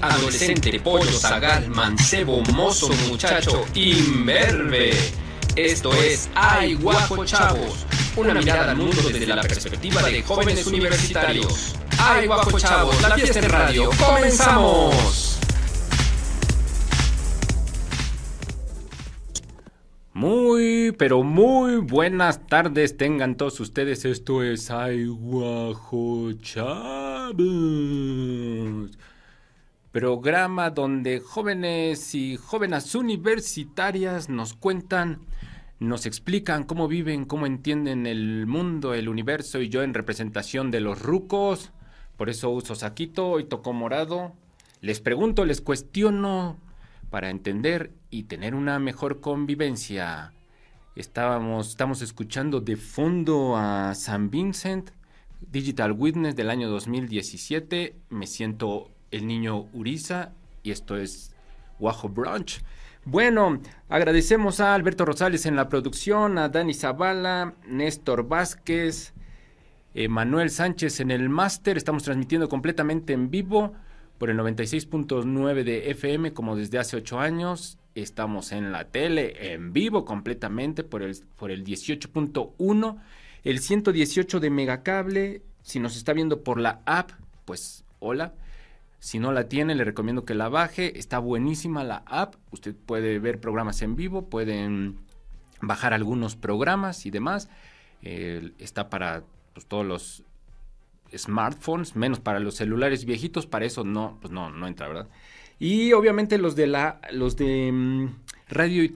adolescente, pollo, zagal, mancebo, mozo, muchacho, imberbe. Esto es Ay Guapo Chavos, una mirada al mundo desde la perspectiva de jóvenes universitarios. Ay Guapo Chavos, la fiesta en radio, comenzamos. Muy, pero muy buenas tardes tengan todos ustedes. Esto es Ay Guajo Chavos. Programa donde jóvenes y jóvenes universitarias nos cuentan, nos explican cómo viven, cómo entienden el mundo, el universo y yo en representación de los rucos. Por eso uso saquito y toco morado. Les pregunto, les cuestiono para entender y tener una mejor convivencia. Estábamos, estamos escuchando de fondo a San Vincent, Digital Witness del año 2017. Me siento el niño Uriza y esto es Guajo Brunch. Bueno, agradecemos a Alberto Rosales en la producción, a Dani Zavala, Néstor Vázquez, Manuel Sánchez en el máster. Estamos transmitiendo completamente en vivo por el 96.9 de FM como desde hace ocho años. Estamos en la tele en vivo completamente por el, por el 18.1, el 118 de Megacable. Si nos está viendo por la app, pues hola. Si no la tiene, le recomiendo que la baje. Está buenísima la app. Usted puede ver programas en vivo, pueden bajar algunos programas y demás. Está para pues, todos los smartphones, menos para los celulares viejitos. Para eso no, pues no, no entra, ¿verdad? Y obviamente los de la, los de um, radio y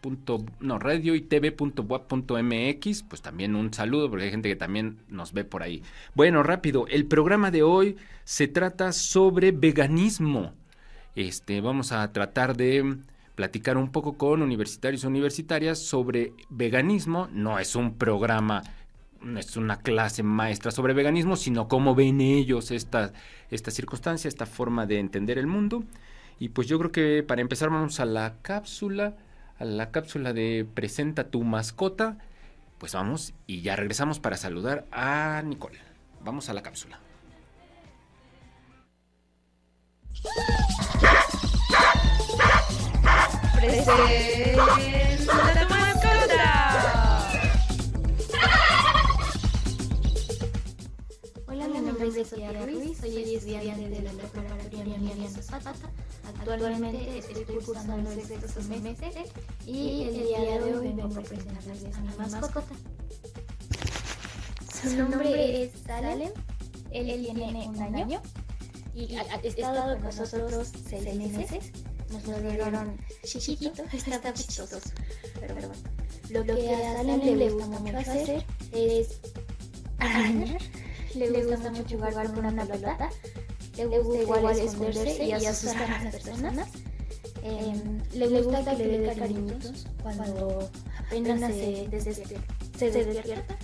punto, no, radio y tv.wap.mx, pues también un saludo porque hay gente que también nos ve por ahí. Bueno, rápido, el programa de hoy se trata sobre veganismo. Este, vamos a tratar de platicar un poco con universitarios y universitarias sobre veganismo. No es un programa, no es una clase maestra sobre veganismo, sino cómo ven ellos esta, esta circunstancia, esta forma de entender el mundo. Y pues yo creo que para empezar vamos a la cápsula a la cápsula de Presenta tu mascota. Pues vamos y ya regresamos para saludar a Nicole. Vamos a la cápsula. Presenta tu mascota. Hola, mi nombre es Sofía Ruiz, soy estudiante de la preparatoria Miriam Zapata. Actualmente estoy cursando el sexto semestre y el día de hoy vengo a presentarles a mi mascota. Su nombre es Salem, él tiene un año y ha estado con nosotros seis meses. Nos lo dieron chiquito, está chistoso, pero bueno. Lo que a Salem le gusta mucho hacer es arañar, le gusta mucho jugar con una pelota le gusta igual esconderse y asustar a las personas. Eh, le gusta que le dé cariñitos cuando apenas se, despierta. Se despierta.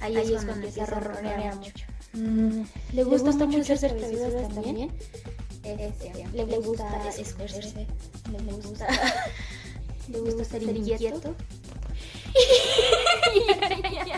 Ahí, Ahí es cuando se arroronea mucho. Mm, le, gusta le gusta mucho hacer travesuras también. Este, le, le gusta esconderse. Le, le gusta, le gusta ser inquieto.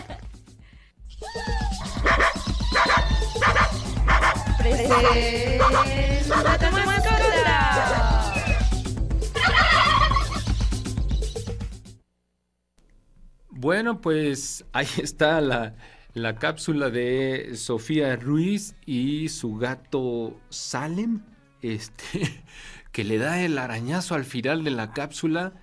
Bueno, pues ahí está la, la cápsula de Sofía Ruiz y su gato Salem, este, que le da el arañazo al final de la cápsula.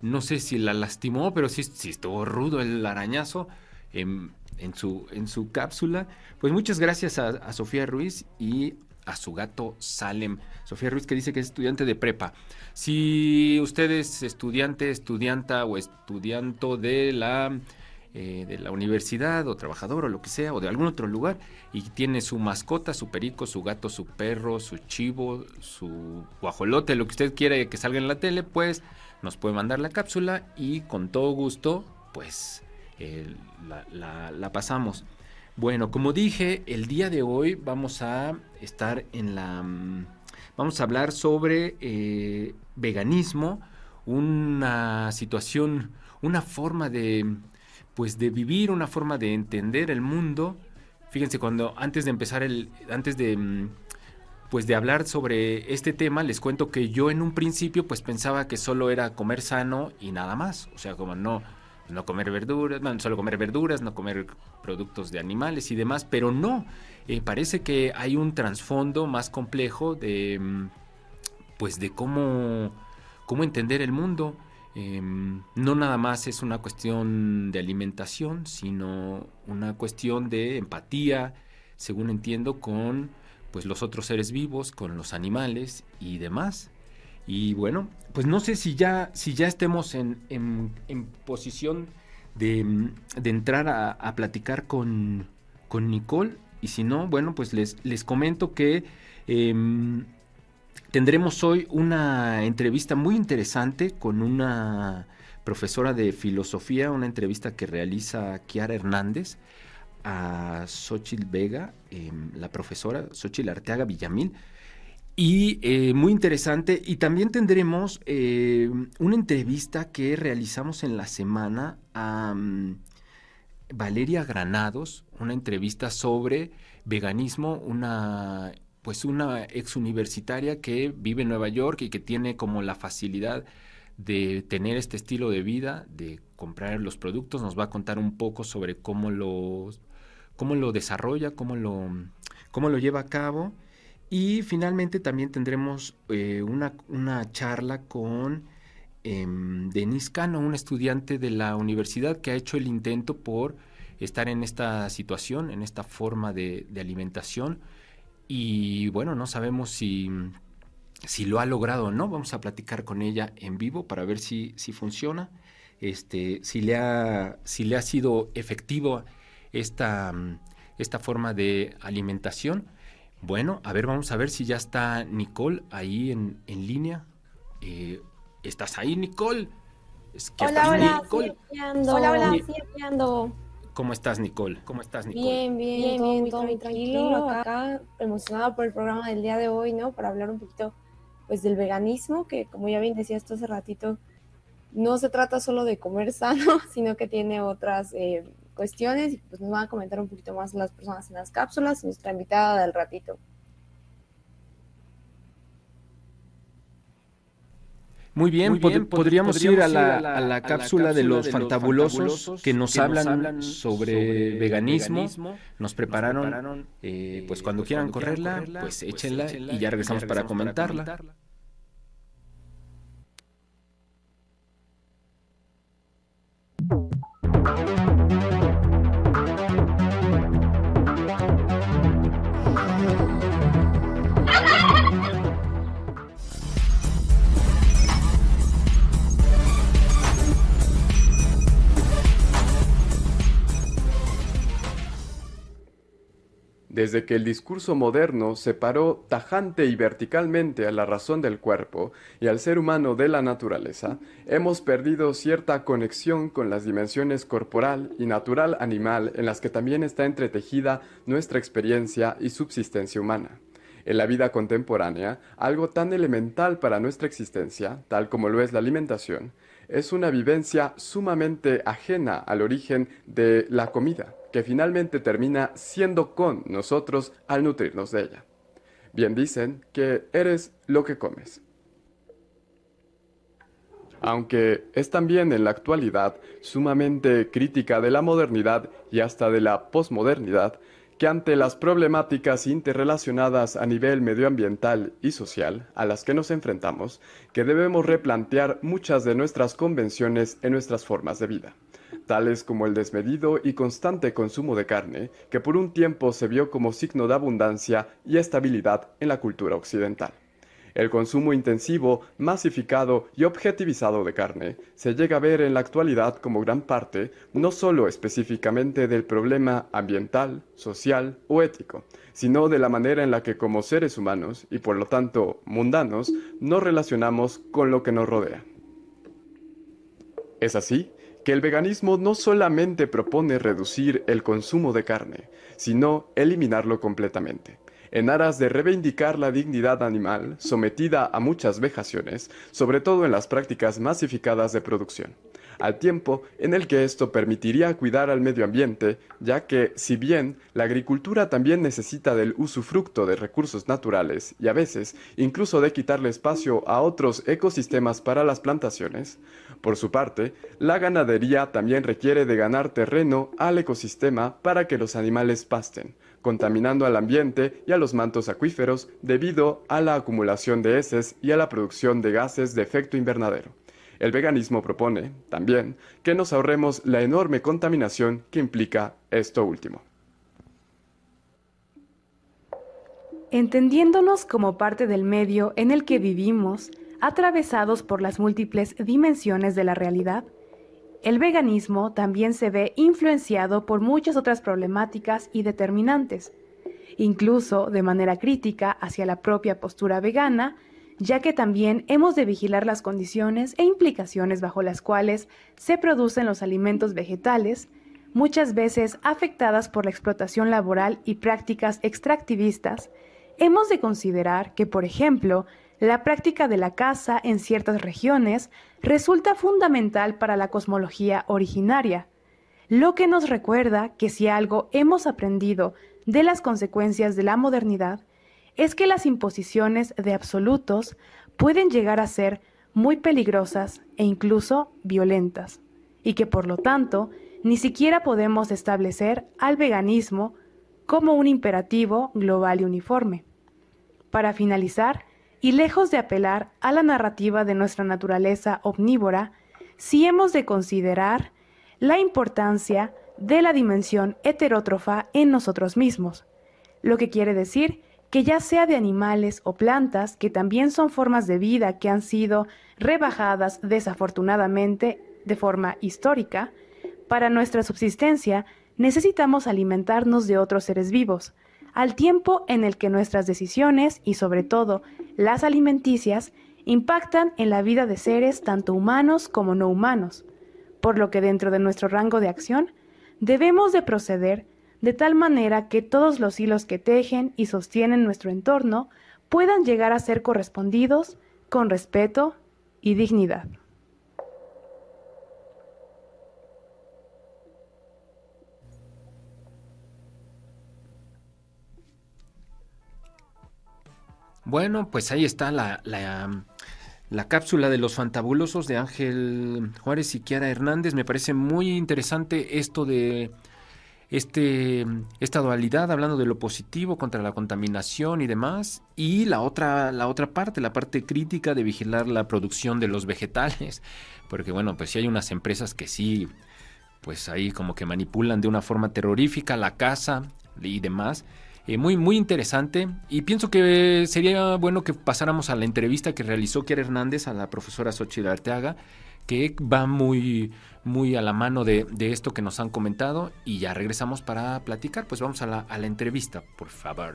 No sé si la lastimó, pero sí, sí estuvo rudo el arañazo en, en, su, en su cápsula. Pues muchas gracias a, Sofía Ruiz y a su gato Salem. Sofía Ruiz que dice que es estudiante de prepa. Si usted es estudiante, estudianta o estudianto de la, eh, de la universidad o trabajador o lo que sea o de algún otro lugar y tiene su mascota, su perico, su gato, su perro, su chivo, su guajolote, lo que usted quiere que salga en la tele, pues nos puede mandar la cápsula y con todo gusto, pues eh, la, pasamos. Bueno, como dije, el día de hoy vamos a estar en la... Vamos a hablar sobre eh, veganismo, una situación, una forma de, pues de vivir, una forma de entender el mundo. Fíjense, cuando antes de empezar el, antes de pues de hablar sobre este tema, les cuento que yo en un principio pues pensaba que solo era comer sano y nada más, o sea, como no no comer verduras, no, solo comer verduras, no comer productos de animales y demás, pero no, eh, parece que hay un trasfondo más complejo de mm, pues de cómo, cómo entender el mundo. Em, no nada más es una cuestión de alimentación, sino una cuestión de empatía, según entiendo, con pues los otros seres vivos, con los animales y demás. Y bueno, pues no sé si ya, si ya estemos en, en, posición de, de entrar a, platicar con, con, Nicole. Y si no, bueno, pues les, les comento que em, tendremos hoy una entrevista muy interesante con una profesora de filosofía, una entrevista que realiza Kiara Hernández a Xochil Vega, em, la profesora Xochil Arteaga Villamil y eh, muy interesante. Y también tendremos eh, una entrevista que realizamos en la semana a mm, Valeria Granados, una entrevista sobre veganismo, una pues una ex universitaria que vive en Nueva York y que tiene como la facilidad de tener este estilo de vida, de comprar los productos, nos va a contar un poco sobre cómo lo, cómo lo desarrolla, cómo lo, cómo lo lleva a cabo y finalmente también tendremos eh, una, una, charla con eh, Denise Cano, un estudiante de la universidad que ha hecho el intento por estar en esta situación, en esta forma de, alimentación. Y bueno, no sabemos si, si, lo ha logrado o no. Vamos a platicar con ella en vivo para ver si, si funciona, este, si, le ha, si le ha sido efectivo esta, esta forma de alimentación. Bueno, a ver, vamos a ver si ya está Nicole ahí en, en línea. Eh, ¿Estás ahí, Nicole? hola, hola, Nicole. Hola, hola, ¿Cómo estás, Nicole? ¿Cómo estás, Nicole? Bien, bien, bien, todo muy tranquilo. Acá, emocionada por el programa del día de hoy, ¿no? Para hablar un poquito, pues, del veganismo, que como ya bien decía esto hace ratito, no se trata solo de comer sano, sino que tiene otras eh, cuestiones y pues nos van a comentar un poquito más las personas en las cápsulas y nuestra invitada del ratito. Muy bien, podríamos, ir a la, cápsula, de los, fantabulosos, que nos, hablan, sobre, veganismo. Nos prepararon, eh, eh, pues cuando pues quieran correrla, pues, pues échenla, y ya regresamos, para comentarla. Desde que el discurso moderno separó tajante y verticalmente a la razón del cuerpo y al ser humano de la naturaleza, hemos perdido cierta conexión con las dimensiones corporal y natural animal en las que también está entretejida nuestra experiencia y subsistencia humana. En la vida contemporánea, algo tan elemental para nuestra existencia, tal como lo es la alimentación, es una vivencia sumamente ajena al origen de la comida que finalmente termina siendo con nosotros al nutrirnos de ella. Bien dicen que eres lo que comes. Aunque es también en la actualidad sumamente crítica de la modernidad y hasta de la posmodernidad, que ante las problemáticas interrelacionadas a nivel medioambiental y social a las que nos enfrentamos, que debemos replantear muchas de nuestras convenciones en nuestras formas de vida tales como el desmedido y constante consumo de carne, que por un tiempo se vio como signo de abundancia y estabilidad en la cultura occidental. El consumo intensivo, masificado y objetivizado de carne se llega a ver en la actualidad como gran parte no solo específicamente del problema ambiental, social o ético, sino de la manera en la que como seres humanos y por lo tanto mundanos nos relacionamos con lo que nos rodea. Es así que el veganismo no solamente propone reducir el consumo de carne, sino eliminarlo completamente, en aras de reivindicar la dignidad animal sometida a muchas vejaciones, sobre todo en las prácticas masificadas de producción. al tiempo en el que esto permitiría cuidar al medio ambiente, ya que si bien la agricultura también necesita del usufructo de recursos naturales y a veces incluso de quitarle espacio a otros ecosistemas para las plantaciones, por su parte, la ganadería también requiere de ganar terreno al ecosistema para que los animales pasten, contaminando al ambiente y a los mantos acuíferos debido a la acumulación de heces y a la producción de gases de efecto invernadero. El veganismo propone, también, que nos ahorremos la enorme contaminación que implica esto último. Entendiéndonos como parte del medio en el que vivimos, atravesados por las múltiples dimensiones de la realidad, el veganismo también se ve influenciado por muchas otras problemáticas y determinantes, incluso de manera crítica hacia la propia postura vegana, ya que también hemos de vigilar las condiciones e implicaciones bajo las cuales se producen los alimentos vegetales, muchas veces afectadas por la explotación laboral y prácticas extractivistas, hemos de considerar que, por ejemplo, la práctica de la caza en ciertas regiones resulta fundamental para la cosmología originaria, lo que nos recuerda que si algo hemos aprendido de las consecuencias de la modernidad es que las imposiciones de absolutos pueden llegar a ser muy peligrosas e incluso violentas, y que por lo tanto ni siquiera podemos establecer al veganismo como un imperativo global y uniforme. Para finalizar, y lejos de apelar a la narrativa de nuestra naturaleza omnívora, sí hemos de considerar la importancia de la dimensión heterótrofa en nosotros mismos, lo que quiere decir que ya sea de animales o plantas, que también son formas de vida que han sido rebajadas desafortunadamente de forma histórica, para nuestra subsistencia necesitamos alimentarnos de otros seres vivos, al tiempo en el que nuestras decisiones y sobre todo las alimenticias impactan en la vida de seres tanto humanos como no humanos, por lo que dentro de nuestro rango de acción debemos de proceder de tal manera que todos los hilos que tejen y sostienen nuestro entorno puedan llegar a ser correspondidos con respeto y dignidad. Bueno, pues ahí está la, la, cápsula de los fantabulosos de Ángel Juárez y Kiara Hernández. Me parece muy interesante esto de este, esta dualidad, hablando de lo positivo contra la contaminación y demás, y la otra, la otra parte, la parte crítica de vigilar la producción de los vegetales, porque bueno, pues sí hay unas empresas que sí, pues ahí como que manipulan de una forma terrorífica la casa y demás. Eh, muy, muy interesante. Y pienso que sería bueno que pasáramos a la entrevista que realizó Kiara Hernández a la profesora Xochitl Arteaga, que va muy, muy a la mano de, esto que nos han comentado y ya regresamos para platicar. Pues vamos a la, a la entrevista, por favor.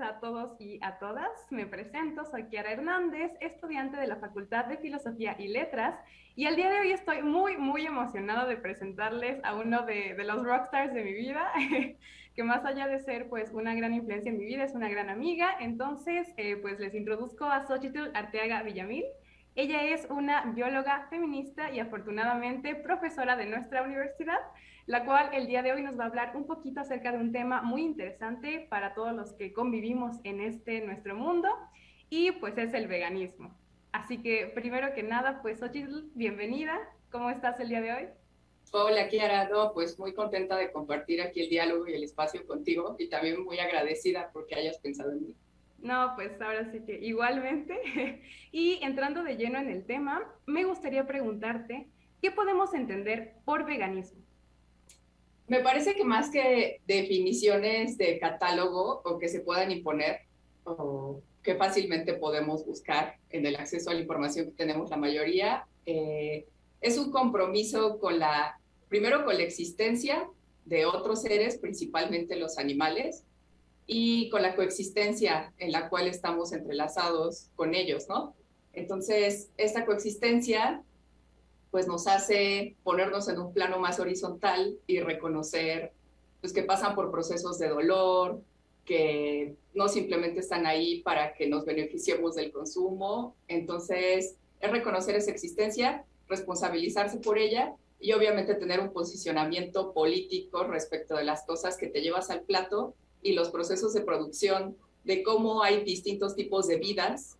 A todos y a todas. Me presento, soy Kiara Hernández, estudiante de la Facultad de Filosofía y Letras, y el día de hoy estoy muy, muy emocionada de presentarles a uno de, de los rockstars de mi vida, que más allá de ser pues una gran influencia en mi vida, es una gran amiga. Entonces, eh, pues les introduzco a Xochitl Arteaga Villamil. Ella es una bióloga feminista y afortunadamente profesora de nuestra universidad la cual el día de hoy nos va a hablar un poquito acerca de un tema muy interesante para todos los que convivimos en este nuestro mundo y pues es el veganismo. Así que primero que nada, pues Xochitl, bienvenida. ¿Cómo estás el día de hoy? Hola Kiara, no, pues muy contenta de compartir aquí el diálogo y el espacio contigo y también muy agradecida porque hayas pensado en mí. No, pues ahora sí que igualmente. y entrando de lleno en el tema, me gustaría preguntarte, ¿qué podemos entender por veganismo? Me parece que más que definiciones de catálogo o que se puedan imponer o que fácilmente podemos buscar en el acceso a la información que tenemos la mayoría, eh, es un compromiso con la, primero con la existencia de otros seres, principalmente los animales, y con la coexistencia en la cual estamos entrelazados con ellos, ¿no? Entonces, esta coexistencia pues nos hace ponernos en un plano más horizontal y reconocer pues que pasan por procesos de dolor, que no simplemente están ahí para que nos beneficiemos del consumo. Entonces, es reconocer esa existencia, responsabilizarse por ella y obviamente tener un posicionamiento político respecto de las cosas que te llevas al plato y los procesos de producción, de cómo hay distintos tipos de vidas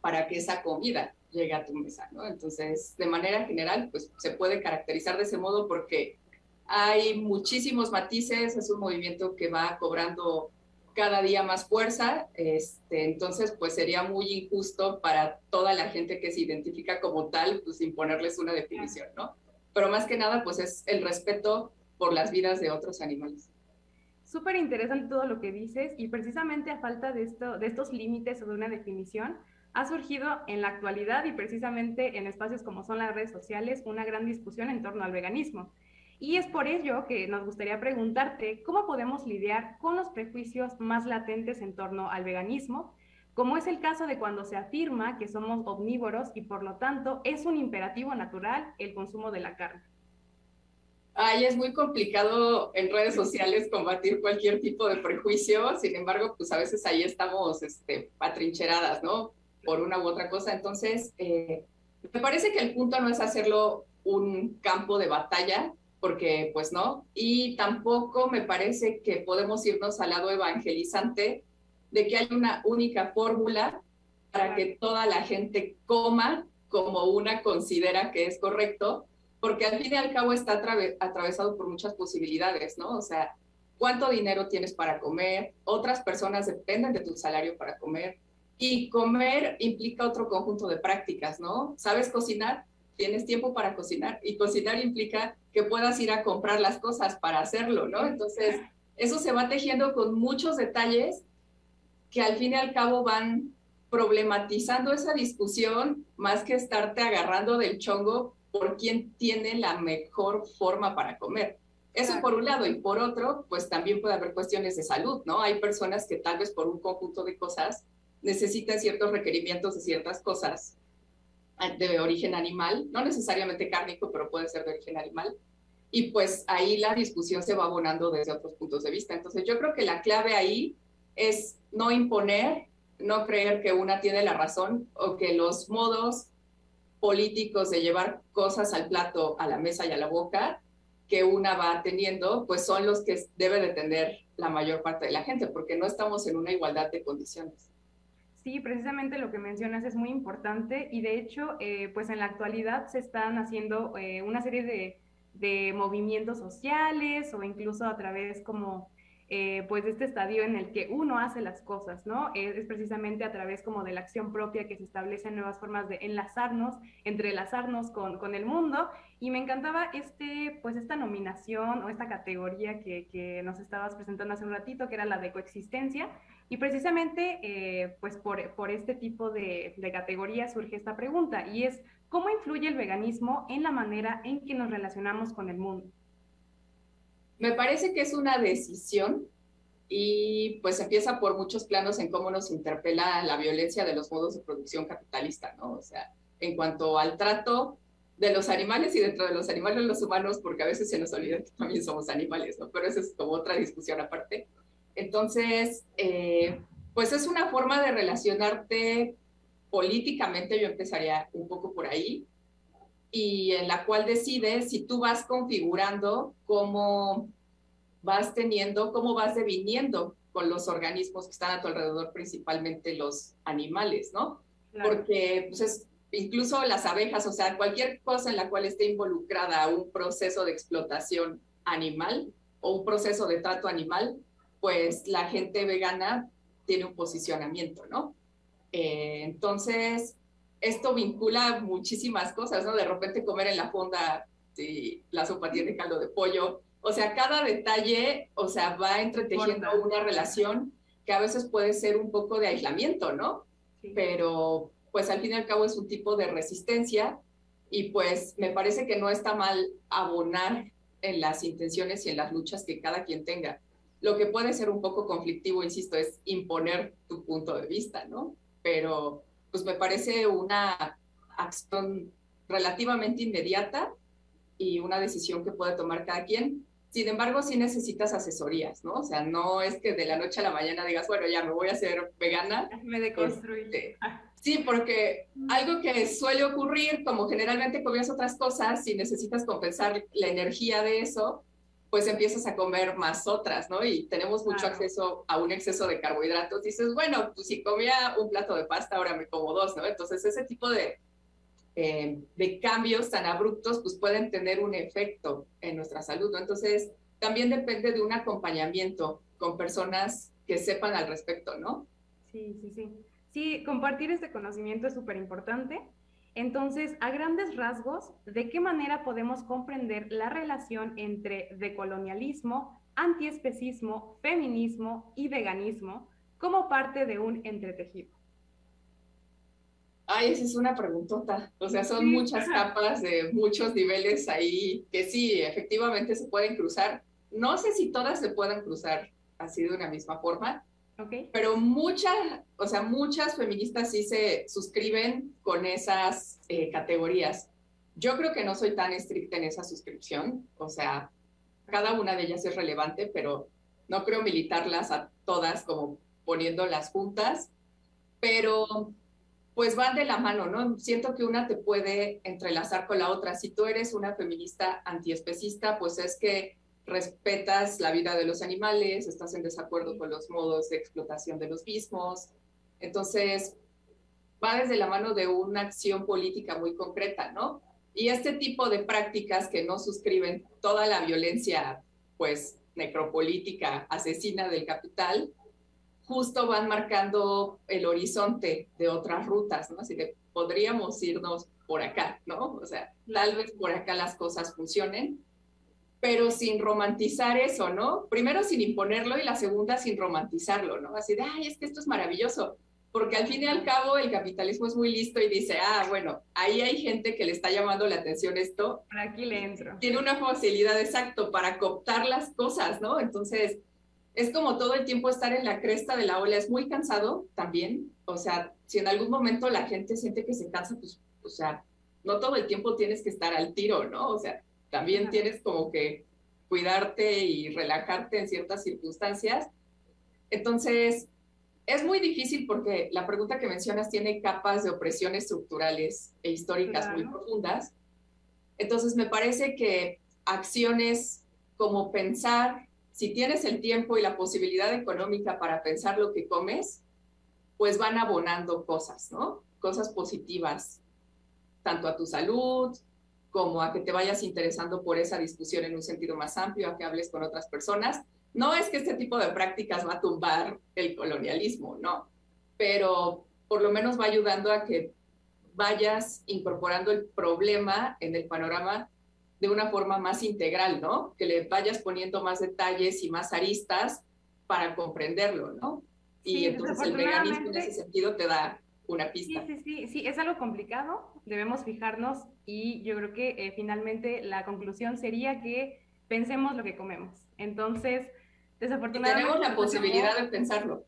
para que esa comida llegue a tu mesa, ¿no? Entonces, de manera general, pues se puede caracterizar de ese modo porque hay muchísimos matices, es un movimiento que va cobrando cada día más fuerza, este, entonces pues sería muy injusto para toda la gente que se identifica como tal, pues imponerles una definición, ¿no? Pero más que nada, pues es el respeto por las vidas de otros animales. Súper interesante todo lo que dices y precisamente a falta de, esto, de estos límites o de una definición, ha surgido en la actualidad y precisamente en espacios como son las redes sociales una gran discusión en torno al veganismo. Y es por ello que nos gustaría preguntarte cómo podemos lidiar con los prejuicios más latentes en torno al veganismo, como es el caso de cuando se afirma que somos omnívoros y por lo tanto es un imperativo natural el consumo de la carne. Ay, es muy complicado en redes sociales combatir cualquier tipo de prejuicio, sin embargo, pues a veces ahí estamos este, atrincheradas, ¿no? por una u otra cosa. Entonces, eh, me parece que el punto no es hacerlo un campo de batalla, porque pues no, y tampoco me parece que podemos irnos al lado evangelizante de que hay una única fórmula para que toda la gente coma como una considera que es correcto, porque al fin y al cabo está atravesado por muchas posibilidades, ¿no? O sea, cuánto dinero tienes para comer, otras personas dependen de tu salario para comer, y comer implica otro conjunto de prácticas, ¿no? ¿Sabes cocinar? Tienes tiempo para cocinar y cocinar implica que puedas ir a comprar las cosas para hacerlo, ¿no? Entonces, eso se va tejiendo con muchos detalles que al fin y al cabo van problematizando esa discusión más que estarte agarrando del chongo por quién tiene la mejor forma para comer. Eso por un lado y por otro, pues también puede haber cuestiones de salud, ¿no? Hay personas que tal vez por un conjunto de cosas necesitan ciertos requerimientos de ciertas cosas de origen animal, no necesariamente cárnico, pero puede ser de origen animal. Y pues ahí la discusión se va abonando desde otros puntos de vista. Entonces yo creo que la clave ahí es no imponer, no creer que una tiene la razón o que los modos políticos de llevar cosas al plato, a la mesa y a la boca que una va teniendo, pues son los que debe de tener la mayor parte de la gente, porque no estamos en una igualdad de condiciones. Sí, precisamente lo que mencionas es muy importante y de hecho, eh, pues en la actualidad se están haciendo eh, una serie de, de, movimientos sociales o incluso a través como eh, pues este estadio en el que uno hace las cosas, ¿no? Es, precisamente a través como de la acción propia que se establecen nuevas formas de enlazarnos, entrelazarnos con, con el mundo y me encantaba este, pues esta nominación o esta categoría que, que nos estabas presentando hace un ratito, que era la de coexistencia, y precisamente, eh, pues por, por, este tipo de, de categoría surge esta pregunta, y es, ¿cómo influye el veganismo en la manera en que nos relacionamos con el mundo? Me parece que es una decisión y pues empieza por muchos planos en cómo nos interpela la violencia de los modos de producción capitalista, ¿no? O sea, en cuanto al trato de los animales y dentro de los animales los humanos, porque a veces se nos olvida que también somos animales, ¿no? Pero eso es como otra discusión aparte. Entonces, eh, pues es una forma de relacionarte políticamente, yo empezaría un poco por ahí, y en la cual decides si tú vas configurando cómo vas teniendo, cómo vas deviniendo con los organismos que están a tu alrededor, principalmente los animales, ¿no? Porque pues es, incluso las abejas, o sea, cualquier cosa en la cual esté involucrada un proceso de explotación animal o un proceso de trato animal, pues la gente vegana tiene un posicionamiento, ¿no? Eh, entonces, esto vincula muchísimas cosas, ¿no? De repente comer en la fonda, si la sopa tiene caldo de pollo, O sea, cada detalle, o sea, va entretejiendo una relación que a veces puede ser un poco de aislamiento, ¿no? Pero pues al fin y al cabo es un tipo de resistencia y pues me parece que no está mal abonar en las intenciones y en las luchas que cada quien tenga. Lo que puede ser un poco conflictivo, insisto, es imponer tu punto de vista, ¿no? Pero pues me parece una acción relativamente inmediata y una decisión que puede tomar cada quien. Sin embargo, sí necesitas asesorías, ¿no? O sea, no es que de la noche a la mañana digas, bueno, ya me voy a hacer vegana. Me deconstruí. Este, sí, porque algo que suele ocurrir, como generalmente comes otras cosas, si necesitas compensar la energía de eso, pues empiezas a comer más otras, ¿no? Y tenemos mucho acceso a un exceso de carbohidratos. Dices, bueno, pues si comía un plato de pasta, ahora me como dos, ¿no? Entonces, ese tipo de, eh, de cambios tan abruptos, pues pueden tener un efecto en nuestra salud. ¿no? Entonces, también depende de un acompañamiento con personas que sepan al respecto, ¿no? Sí, sí, sí. Sí, compartir este conocimiento es súper importante. Entonces, a grandes rasgos, ¿de qué manera podemos comprender la relación entre decolonialismo, antiespecismo, feminismo y veganismo como parte de un entretejido? Ay, esa es una preguntota. O sea, son muchas capas de muchos niveles ahí que sí, efectivamente se pueden cruzar. No sé si todas se pueden cruzar así de una misma forma, okay. pero muchas, o sea, muchas feministas sí se suscriben con esas eh, categorías. Yo creo que no soy tan estricta en esa suscripción, o sea, cada una de ellas es relevante, pero no creo militarlas a todas como poniéndolas juntas, pero pues van de la mano, ¿no? Siento que una te puede entrelazar con la otra. Si tú eres una feminista antiespecista, pues es que respetas la vida de los animales, estás en desacuerdo con los modos de explotación de los mismos. Entonces, va desde la mano de una acción política muy concreta, ¿no? Y este tipo de prácticas que no suscriben toda la violencia, pues, necropolítica, asesina del capital, justo van marcando el horizonte de otras rutas, ¿no? Así que podríamos irnos por acá, ¿no? O sea, tal vez por acá las cosas funcionen, pero sin romantizar eso, ¿no? Primero sin imponerlo y la segunda sin romantizarlo, ¿no? Así de, ay, es que esto es maravilloso, porque al fin y al cabo el capitalismo es muy listo y dice, ah, bueno, ahí hay gente que le está llamando la atención esto. Por aquí le entro. Tiene una facilidad exacto para cooptar las cosas, ¿no? Entonces, es como todo el tiempo estar en la cresta de la ola, es muy cansado también, o sea, si en algún momento la gente siente que se cansa, pues, o sea, no todo el tiempo tienes que estar al tiro, ¿no? O sea, también tienes como que cuidarte y relajarte en ciertas circunstancias. Entonces, es muy difícil porque la pregunta que mencionas tiene capas de opresión estructurales e históricas muy profundas. Entonces, me parece que acciones como pensar si tienes el tiempo y la posibilidad económica para pensar lo que comes, pues van abonando cosas, ¿no? Cosas positivas, tanto a tu salud como a que te vayas interesando por esa discusión en un sentido más amplio, a que hables con otras personas. No es que este tipo de prácticas va a tumbar el colonialismo, no, pero por lo menos va ayudando a que vayas incorporando el problema en el panorama de una forma más integral, ¿no? Que le vayas poniendo más detalles y más aristas para comprenderlo, ¿no? Y entonces el veganismo en ese sentido te da una pista. Sí, sí, sí, sí, es algo complicado, debemos fijarnos y yo creo que eh, finalmente la conclusión sería que pensemos lo que comemos. Entonces, desafortunadamente... tenemos la posibilidad de pensarlo.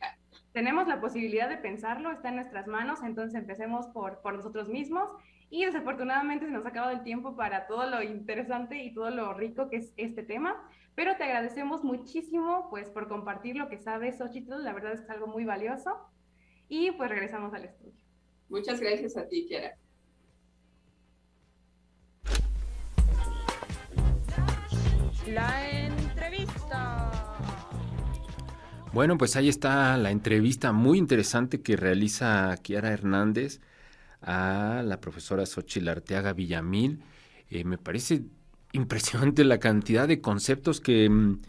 Tenemos la posibilidad de pensarlo, está en nuestras manos, entonces empecemos por, por nosotros mismos y desafortunadamente se nos ha acabado el tiempo para todo lo interesante y todo lo rico que es este tema, pero te agradecemos muchísimo pues por compartir lo que sabes, Xochitl, la verdad es que es algo muy valioso. Y pues regresamos al estudio. Muchas gracias a ti, Kiara. La entrevista. Bueno, pues ahí está la entrevista muy interesante que realiza Kiara Hernández a la profesora Xochitl Arteaga Villamil. Eh, me parece impresionante la cantidad de conceptos que, mm,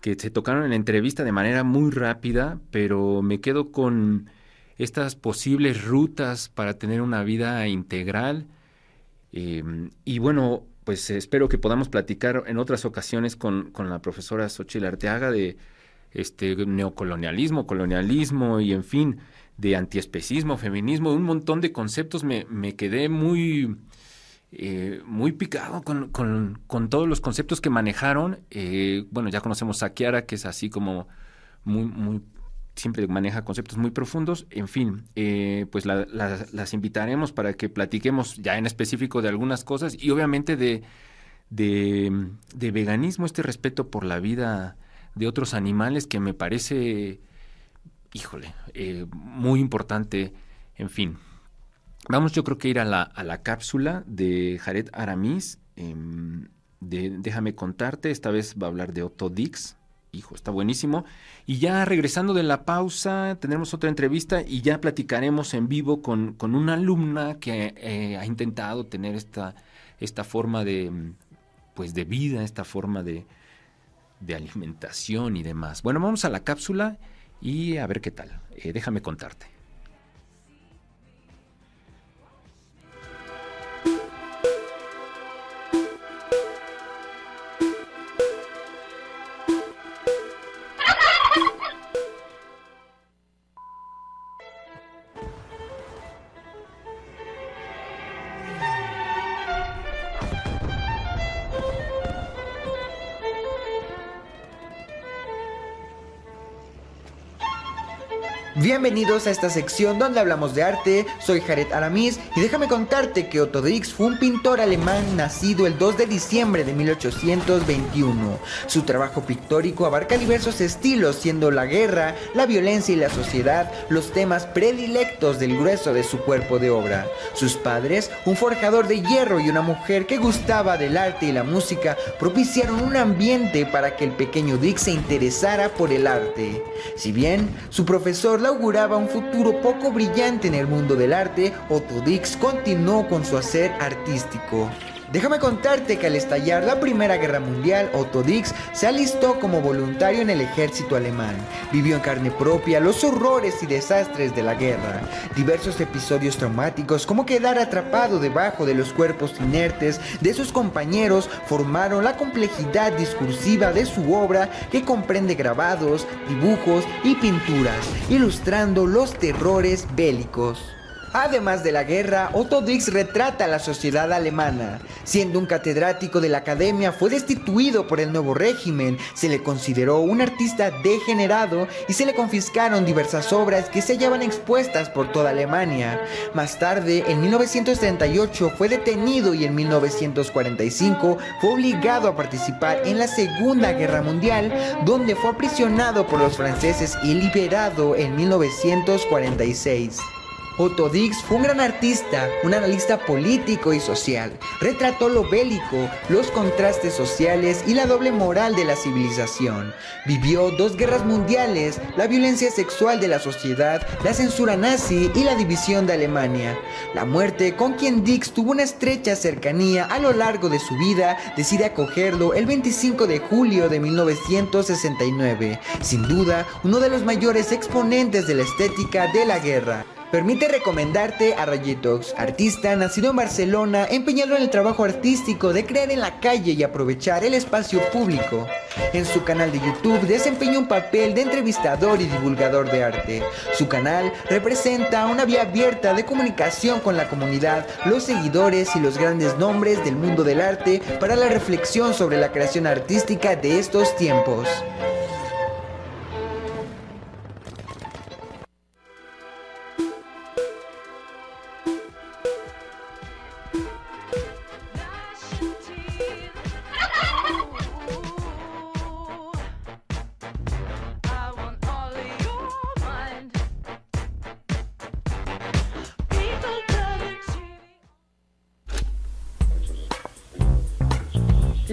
que, se tocaron en la entrevista de manera muy rápida, pero me quedo con estas posibles rutas para tener una vida integral. Em, y bueno, pues espero que podamos platicar en otras ocasiones con, con la profesora Xochitl Arteaga de este neocolonialismo, colonialismo y en fin, de antiespecismo, feminismo, un montón de conceptos. Me, me quedé muy, eh, muy picado con, con, con, todos los conceptos que manejaron. Eh, bueno, ya conocemos a Kiara, que es así como muy, muy siempre maneja conceptos muy profundos. En fin, eh, pues la, la, las invitaremos para que platiquemos ya en específico de algunas cosas y obviamente de, de, veganismo, este respeto por la vida de otros animales que me parece, híjole, eh, muy importante. En fin, vamos yo creo que ir a la, a la cápsula de Jared Aramis. De, déjame contarte, esta vez va a hablar de Otto Dix, hijo, está buenísimo. Y ya regresando de la pausa, tendremos otra entrevista y ya platicaremos en vivo con, con una alumna que eh, ha intentado tener esta, esta forma de, pues de vida, esta forma de, de alimentación y demás. Bueno, vamos a la cápsula y a ver qué tal. Eh, déjame contarte. Bienvenidos a esta sección donde hablamos de arte, soy Jared Aramis y déjame contarte que Otto Dix fue un pintor alemán nacido el 2 de diciembre de 1821. Su trabajo pictórico abarca diversos estilos, siendo la guerra, la violencia y la sociedad los temas predilectos del grueso de su cuerpo de obra. Sus padres, un forjador de hierro y una mujer que gustaba del arte y la música, propiciaron un ambiente para que el pequeño Dix se interesara por el arte. Si bien su profesor la un futuro poco brillante en el mundo del arte, Otto Dix continuó con su hacer artístico. Déjame contarte que al estallar la Primera Guerra Mundial, Otto Dix se alistó como voluntario en el ejército alemán. Vivió en carne propia los horrores y desastres de la guerra. Diversos episodios traumáticos, como quedar atrapado debajo de los cuerpos inertes de sus compañeros, formaron la complejidad discursiva de su obra que comprende grabados, dibujos y pinturas, ilustrando los terrores bélicos. Además de la guerra, Otto Dix retrata a la sociedad alemana. Siendo un catedrático de la academia, fue destituido por el nuevo régimen, se le consideró un artista degenerado y se le confiscaron diversas obras que se hallaban expuestas por toda Alemania. Más tarde, en 1938, fue detenido y en 1945 fue obligado a participar en la Segunda Guerra Mundial, donde fue aprisionado por los franceses y liberado en 1946. Otto Dix fue un gran artista, un analista político y social. Retrató lo bélico, los contrastes sociales y la doble moral de la civilización. Vivió dos guerras mundiales, la violencia sexual de la sociedad, la censura nazi y la división de Alemania. La muerte, con quien Dix tuvo una estrecha cercanía a lo largo de su vida, decide acogerlo el 25 de julio de 1969. Sin duda, uno de los mayores exponentes de la estética de la guerra. Permite recomendarte a Rayetox, artista nacido en Barcelona, empeñado en el trabajo artístico de crear en la calle y aprovechar el espacio público. En su canal de YouTube desempeña un papel de entrevistador y divulgador de arte. Su canal representa una vía abierta de comunicación con la comunidad, los seguidores y los grandes nombres del mundo del arte para la reflexión sobre la creación artística de estos tiempos.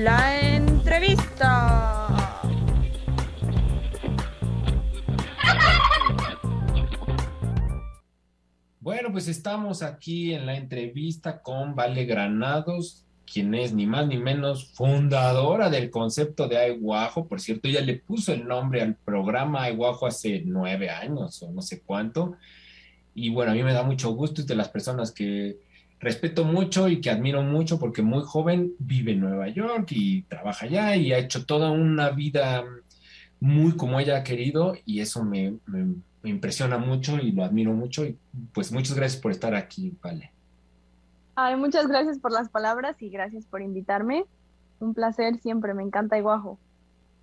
La entrevista. Bueno, pues estamos aquí en la entrevista con Vale Granados, quien es ni más ni menos fundadora del concepto de Aiguajo. Por cierto, ella le puso el nombre al programa Aiguajo hace nueve años o no sé cuánto. Y bueno, a mí me da mucho gusto, es de las personas que respeto mucho y que admiro mucho porque muy joven vive en Nueva York y trabaja allá y ha hecho toda una vida muy como ella ha querido y eso me, me, impresiona mucho y lo admiro mucho y pues muchas gracias por estar aquí, Vale. Ay, muchas gracias por las palabras y gracias por invitarme. Un placer siempre, me encanta Iguajo.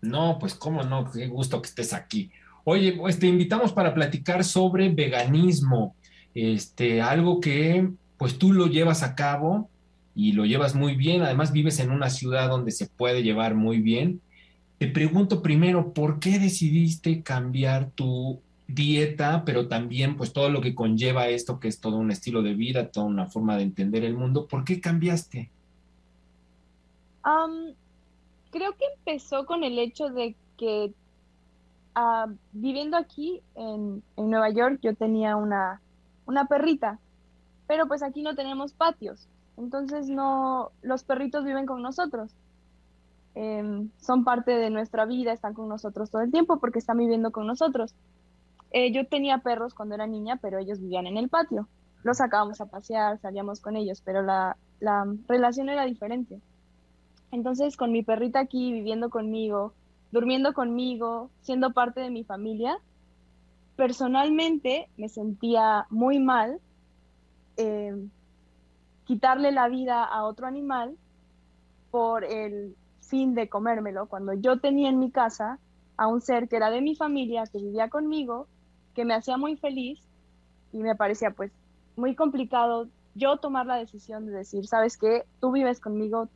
No, pues cómo no, qué gusto que estés aquí. Oye, pues te invitamos para platicar sobre veganismo, este, algo que pues tú lo llevas a cabo y lo llevas muy bien, además vives en una ciudad donde se puede llevar muy bien. Te pregunto primero, ¿por qué decidiste cambiar tu dieta, pero también pues todo lo que conlleva esto, que es todo un estilo de vida, toda una forma de entender el mundo? ¿Por qué cambiaste? creo que empezó con el hecho de que ah, viviendo aquí en, en, Nueva York yo tenía una, una perrita, pero pues aquí no tenemos patios, entonces no, los perritos viven con nosotros. Em, son parte de nuestra vida, están con nosotros todo el tiempo porque están viviendo con nosotros. Eh, yo tenía perros cuando era niña, pero ellos vivían en el patio. Los sacábamos a pasear, salíamos con ellos, pero la, la relación era diferente. Entonces, con mi perrita aquí viviendo conmigo, durmiendo conmigo, siendo parte de mi familia, personalmente me sentía muy mal em, quitarle la vida a otro animal por el fin de comérmelo, cuando yo tenía en mi casa a un ser que era de mi familia, que vivía conmigo, que me hacía muy feliz y me parecía pues muy complicado yo tomar la decisión de decir, sabes qué, tú vives conmigo,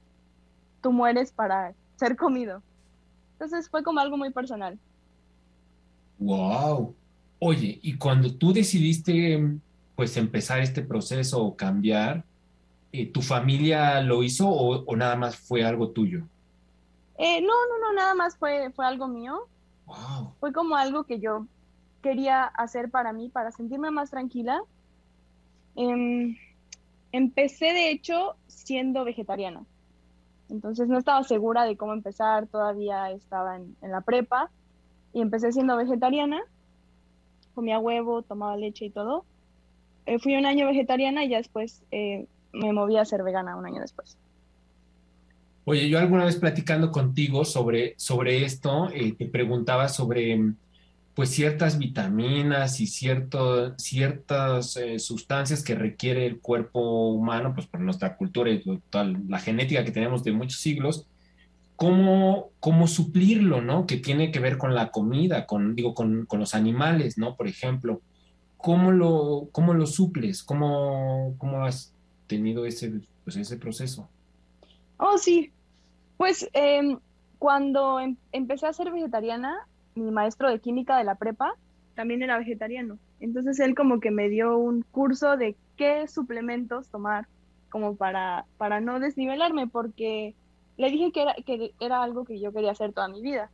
tú mueres para ser comido. Entonces fue como algo muy personal. Wow. Oye, y cuando tú decidiste pues empezar este proceso o cambiar, eh, ¿tu familia lo hizo o nada más fue algo tuyo? Eh, no, no, no, nada más fue, fue algo mío. Fue como algo que yo quería hacer para mí, para sentirme más tranquila. Em, empecé, de hecho, siendo vegetariana. Entonces no estaba segura de cómo empezar, todavía estaba en, la prepa y empecé siendo vegetariana. Comía huevo, tomaba leche y todo. Eh, fui un año vegetariana y ya después eh, me moví a ser vegana un año después. Oye, yo alguna vez platicando contigo sobre, sobre esto, eh, te preguntaba sobre pues ciertas vitaminas y cierto, ciertas eh, sustancias que requiere el cuerpo humano, pues por nuestra cultura y la genética que tenemos de muchos siglos, cómo, cómo suplirlo, ¿no? Que tiene que ver con la comida, con, digo, con, con los animales, ¿no? Por ejemplo, ¿cómo lo, cómo lo suples? ¿Cómo, cómo has tenido ese, pues, ese proceso? Oh, sí. Pues em, cuando em, empecé a ser vegetariana, mi maestro de química de la prepa también era vegetariano. Entonces él como que me dio un curso de qué suplementos tomar como para, para no desnivelarme, porque le dije que era, que era algo que yo quería hacer toda mi vida,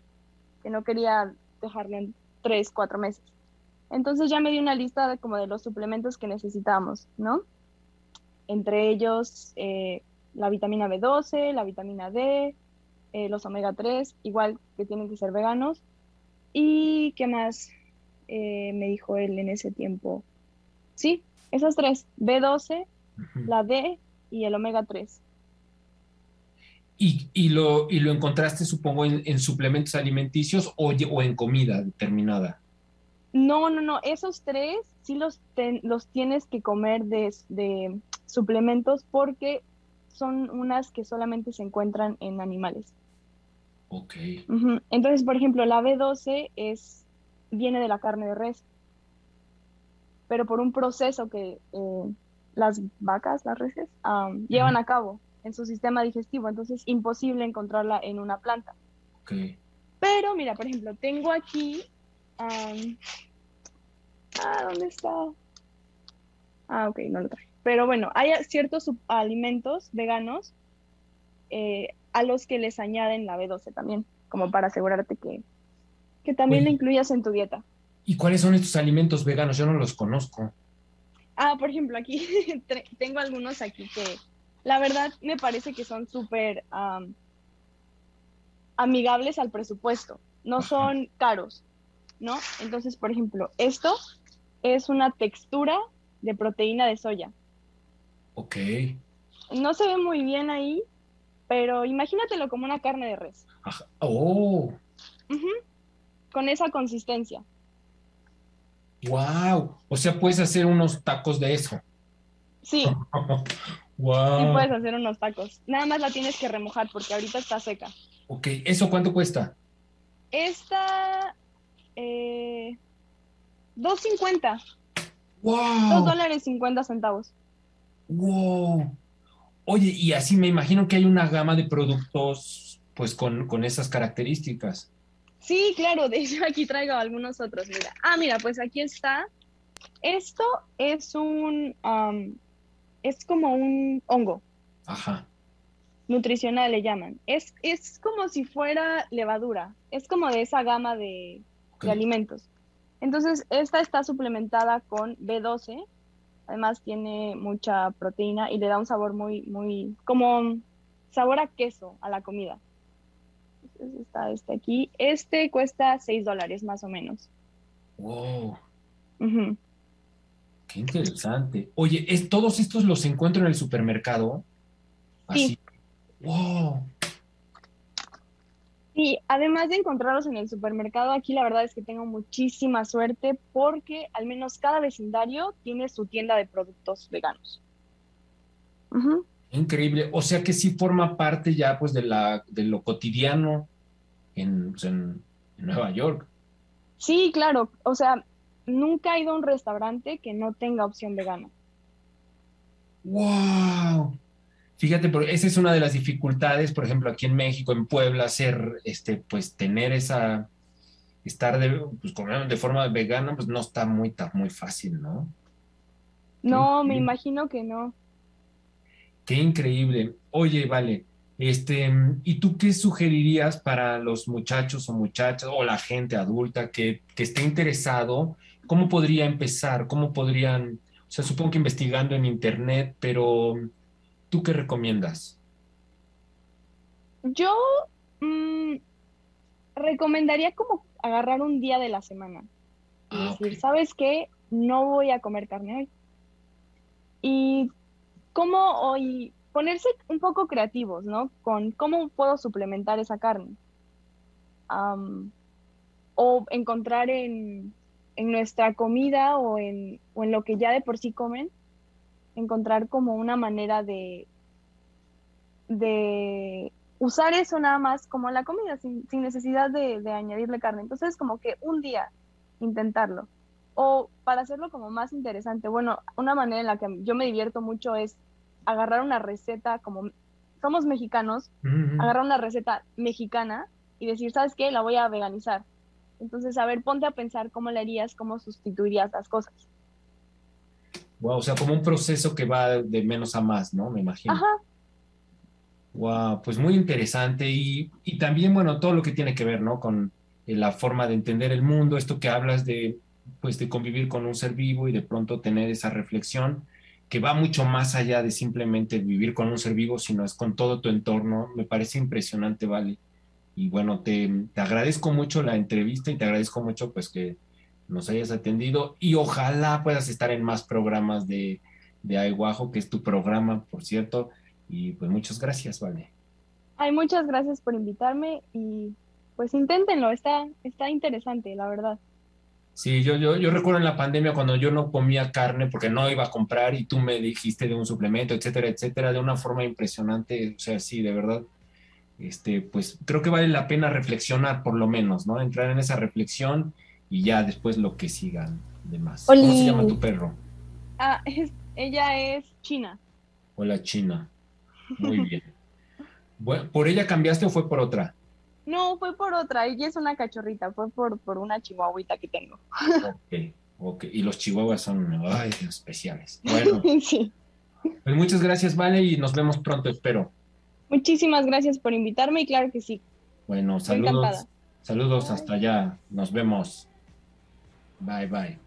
que no quería dejarlo en tres, cuatro meses. Entonces ya me dio una lista de como de los suplementos que necesitamos, ¿no? Entre ellos eh, la vitamina B12, la vitamina D, eh, los omega 3, igual que tienen que ser veganos. ¿Y qué más eh, me dijo él en ese tiempo? Sí, esas tres, B12, la D y el omega 3. ¿Y, y, lo, y lo encontraste, supongo, en, suplementos alimenticios o, o, en comida determinada? No, no, no, esos tres sí los, los tienes que comer de, de suplementos porque son unas que solamente se encuentran en animales. Ok. Entonces, por ejemplo, la B12 es, viene de la carne de res, pero por un proceso que eh, las vacas, las reses, llevan a cabo en su sistema digestivo, entonces es imposible encontrarla en una planta. Okay. Pero mira, por ejemplo, tengo aquí... ah, ¿dónde está? Ah, ok, no lo traje. Pero bueno, hay ciertos alimentos veganos eh, a los que les añaden la B12 también, como para asegurarte que, que también la incluyas en tu dieta. ¿Y cuáles son estos alimentos veganos? Yo no los conozco. Ah, por ejemplo, aquí tengo algunos aquí que la verdad me parece que son súper amigables al presupuesto, no son caros, ¿no? Entonces, por ejemplo, esto es una textura de proteína de soya Ok. No se ve muy bien ahí, pero imagínatelo como una carne de res. Ajá. Oh, Ujú. Con esa consistencia. wow. O sea, puedes hacer unos tacos de eso. Sí, sí Wow. puedes hacer unos tacos. Nada más la tienes que remojar porque ahorita está seca. Ok, ¿eso cuánto cuesta? Esta, eh, 2.50, Wow. 2 dólares 50 centavos. Wow. Oye, y así me imagino que hay una gama de productos, pues, con, con esas características. Sí, claro, de hecho aquí traigo algunos otros, mira. Ah, mira, pues aquí está. Esto es un, am, es como un hongo Ajá. nutricional, le llaman. Es, es como si fuera levadura, es como de esa gama de, de alimentos. Entonces, esta está suplementada con B12, además tiene mucha proteína y le da un sabor muy, muy, como sabor a queso a la comida. Entonces está este aquí. Este cuesta 6 dólares más o menos. Wow. Qué interesante. Oye, ¿es, todos estos los encuentro en el supermercado? Así. Sí. Wow. Y además de encontrarlos en el supermercado, aquí la verdad es que tengo muchísima suerte porque al menos cada vecindario tiene su tienda de productos veganos. Increíble. O sea que sí forma parte ya, pues, de la, de lo cotidiano en, pues, en- en Nueva York. Sí, claro. O sea, nunca he ido a un restaurante que no tenga opción vegana. Wow. Fíjate, pero esa es una de las dificultades, por ejemplo, aquí en México, en Puebla, hacer, este, pues, tener esa, estar de, pues, comer de forma vegana, pues, no está muy, ta- muy fácil, ¿no? No, me imagino que no. Qué increíble. Oye, vale, este, ¿y tú qué sugerirías para los muchachos o muchachas o la gente adulta que, que esté interesado? ¿Cómo podría empezar? ¿Cómo podrían, o sea, supongo que investigando en internet, pero ¿tú qué recomiendas? Yo mm, recomendaría como agarrar un día de la semana y Ah, decir. ¿sabes qué? No voy a comer carne hoy. Y cómo hoy ponerse un poco creativos, ¿no? Con cómo puedo suplementar esa carne. Am, o encontrar en, en nuestra comida o en, o en lo que ya de por sí comen, encontrar como una manera de, de usar eso nada más como la comida, sin, sin necesidad de, de añadirle carne. Entonces, como que un día intentarlo. O para hacerlo como más interesante, bueno, una manera en la que yo me divierto mucho es agarrar una receta como somos mexicanos, agarrar una receta mexicana y decir, ¿sabes qué? La voy a veganizar. Entonces, a ver, ponte a pensar cómo le harías, cómo sustituirías las cosas. Wow, o sea, como un proceso que va de menos a más, ¿no? Me imagino. Ajá, Wow, pues muy interesante y, y también, bueno, todo lo que tiene que ver, ¿no? Con eh, la forma de entender el mundo, esto que hablas de, pues, de convivir con un ser vivo y de pronto tener esa reflexión que va mucho más allá de simplemente vivir con un ser vivo, sino es con todo tu entorno. Me parece impresionante, Vale. Y bueno, te, te agradezco mucho la entrevista y te agradezco mucho, pues, que nos hayas atendido y ojalá puedas estar en más programas de, de Aiguajo, que es tu programa, por cierto. Y pues muchas gracias, Vale. Ay, muchas gracias por invitarme y pues inténtenlo, está, está interesante, la verdad. Sí, yo, yo, yo recuerdo en la pandemia cuando yo no comía carne porque no iba a comprar y tú me dijiste de un suplemento, etcétera, etcétera, de una forma impresionante. O sea, sí, de verdad. Este, pues creo que vale la pena reflexionar por lo menos, ¿no? Entrar en esa reflexión y ya después lo que sigan demás. ¿Cómo se Oli. llama tu perro? Ah, es- ella es china. Hola, China. Muy bien. Bueno, ¿por ella cambiaste o fue por otra? No, fue por otra, ella es una cachorrita, fue por, por una chihuahuita que tengo. Ok, ok. Y los chihuahuas son ay, especiales. Bueno, Sí. pues muchas gracias, Vale, y nos vemos pronto, espero. Muchísimas gracias por invitarme y claro que sí. Bueno, Estoy saludos. encantada. Saludos hasta allá. Nos vemos. Bye, bye.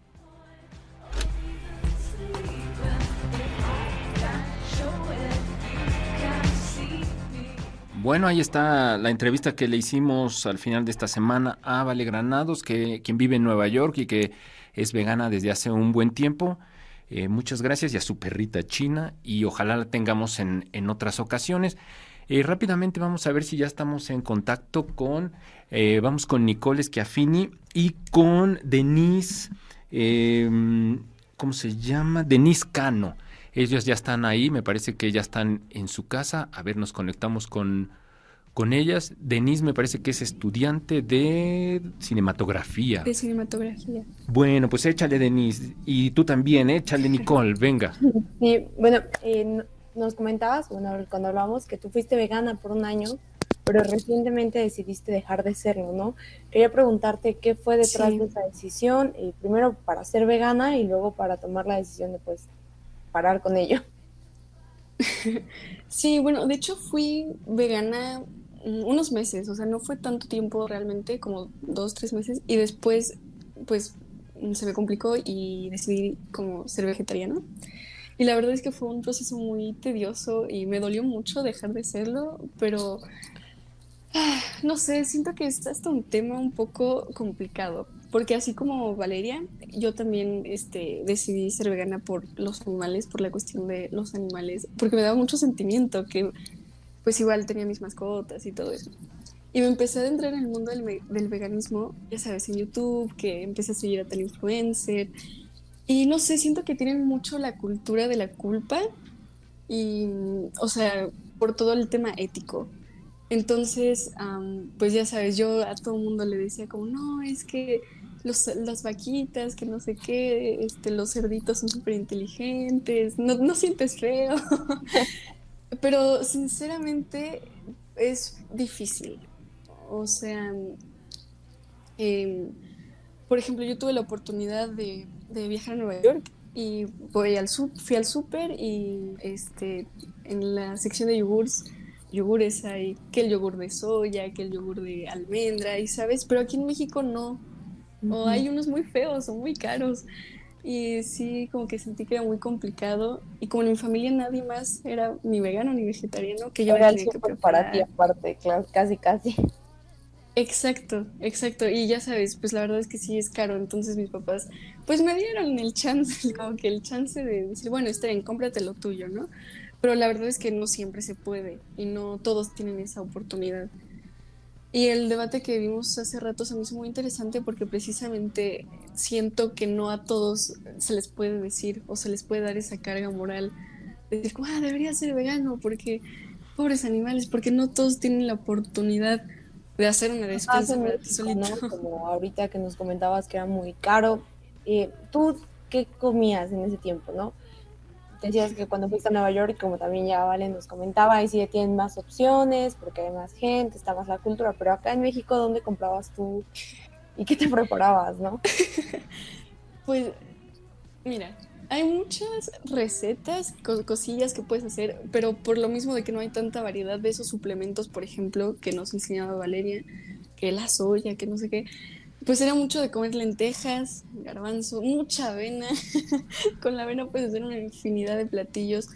Bueno, ahí está la entrevista que le hicimos al final de esta semana a Vale Granados, que quien vive en Nueva York y que es vegana desde hace un buen tiempo. Eh, muchas gracias y a su perrita china y ojalá la tengamos en, en otras ocasiones. Eh, rápidamente vamos a ver si ya estamos en contacto con, eh, vamos con Nicole Schiaffini y con Denise, em, ¿cómo se llama? Denise Cano. Ellos ya están ahí, me parece que ya están en su casa. A ver, nos conectamos con, con ellas. Denise me parece que es estudiante de cinematografía. De cinematografía. Bueno, pues échale Denise. Y tú también, échale Nicole, venga. Sí, bueno, eh, nos comentabas, bueno, cuando hablábamos, que tú fuiste vegana por un año, pero recientemente decidiste dejar de serlo, ¿no? Quería preguntarte qué fue detrás de esa decisión, y primero para ser vegana y luego para tomar la decisión de pues parar con ello. Sí, bueno, de hecho fui vegana unos meses, o sea, no fue tanto tiempo realmente, como dos, tres meses, y después, pues, se me complicó y decidí como ser vegetariano. Y la verdad es que fue un proceso muy tedioso y me dolió mucho dejar de serlo, pero ah, no sé, siento que es hasta un tema un poco complicado, porque así como Valeria, yo también este, decidí ser vegana por los animales, por la cuestión de los animales, porque me daba mucho sentimiento que pues igual tenía mis mascotas y todo eso. Y me empecé a entrar en el mundo del, del veganismo, ya sabes, en YouTube, que empecé a seguir a tal influencer y no sé, siento que tienen mucho la cultura de la culpa y, o sea, por todo el tema ético. Entonces, pues ya sabes, yo a todo el mundo le decía como, no, es que los, las vaquitas, que no sé qué, este, los cerditos son súper inteligentes, no, no sientes feo. Pero sinceramente es difícil. O sea, eh, por ejemplo, yo tuve la oportunidad de, viajar a Nueva York y voy al fui al súper y este, en la sección de yogures, yogures hay que el yogur de soya, que el yogur de almendra, y sabes, pero aquí en México no. O hay unos muy feos, son muy caros. Y sí, como que sentí que era muy complicado. Y como en mi familia nadie más era ni vegano ni vegetariano, que yo era tenía que para ti aparte, claro, casi, casi. Exacto, exacto. Y ya sabes, pues la verdad es que sí es caro. Entonces mis papás, pues me dieron el chance, como que el chance de decir, bueno, está bien, cómprate lo tuyo, ¿no? Pero la verdad es que no siempre se puede y no todos tienen esa oportunidad. Y el debate que vimos hace rato se me hizo muy interesante porque precisamente siento que no a todos se les puede decir o se les puede dar esa carga moral de decir, ah, debería ser vegano porque pobres animales, porque no todos tienen la oportunidad de hacer una despensa Como ahorita que nos comentabas que era muy caro. Eh, ¿Tú qué comías en ese tiempo, no? Decías que cuando fuiste a Nueva York, como también ya Valen nos comentaba, ahí sí tienen más opciones porque hay más gente, está más la cultura, pero acá en México, ¿dónde comprabas tú y qué te preparabas, no? pues, mira, hay muchas recetas, cosillas que puedes hacer, pero por lo mismo de que no hay tanta variedad de esos suplementos, por ejemplo, que nos enseñaba Valeria, que la soya, que no sé qué, pues era mucho de comer lentejas, garbanzo, mucha avena. Con la avena puedes hacer una infinidad de platillos.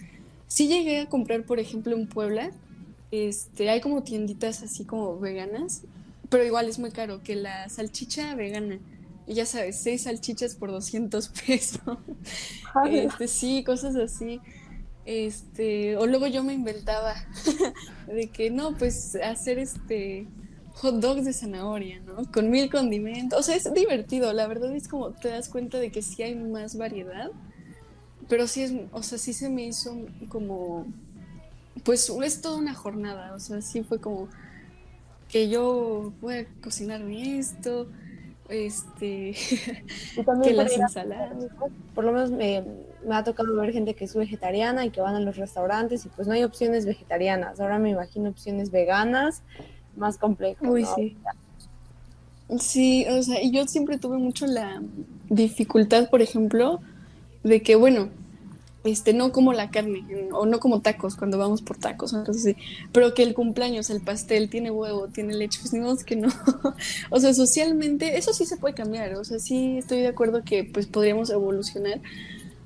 Sí llegué a comprar, por ejemplo, en Puebla, este, hay como tienditas así como veganas, pero igual es muy caro que la salchicha vegana y ya sabes, seis salchichas por 200 pesos. Este, sí, cosas así. Este, o luego yo me inventaba de que no, pues hacer este hot dogs de zanahoria, ¿no? Con mil condimentos. O sea, es divertido, la verdad es como te das cuenta de que sí hay más variedad, pero sí es, o sea, sí se me hizo como, pues es toda una jornada, o sea, sí fue como que yo voy a cocinarme esto, este, que las ensaladas. Por lo menos me, ha tocado ver gente que es vegetariana y que van a los restaurantes y pues no hay opciones vegetarianas. Ahora me imagino opciones veganas más complejas. Uy, sí. Sí, o sea, y yo siempre tuve mucho la dificultad, por ejemplo, de que, bueno, este, no como la carne, o no como tacos cuando vamos por tacos, entonces, pero que el cumpleaños, el pastel tiene huevo, tiene leche, pues ni modo que no. o sea, socialmente, eso sí se puede cambiar, o sea, sí estoy de acuerdo que pues podríamos evolucionar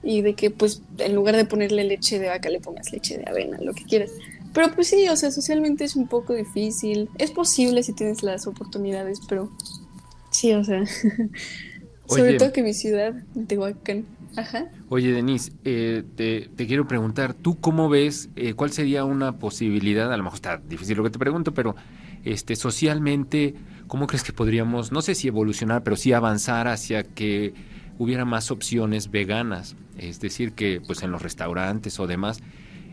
y de que pues en lugar de ponerle leche de vaca le pongas leche de avena, lo que quieras. Pero pues sí, o sea, socialmente es un poco difícil. Es posible si tienes las oportunidades, pero sí, o sea, sobre todo que mi ciudad, Tehuacán, Ajá. Oye, Denise, eh, te, te quiero preguntar, ¿tú cómo ves eh, cuál sería una posibilidad? A lo mejor está difícil lo que te pregunto, pero este, socialmente, ¿cómo crees que podríamos, no sé si evolucionar, pero sí avanzar hacia que hubiera más opciones veganas? Es decir, que pues en los restaurantes o demás,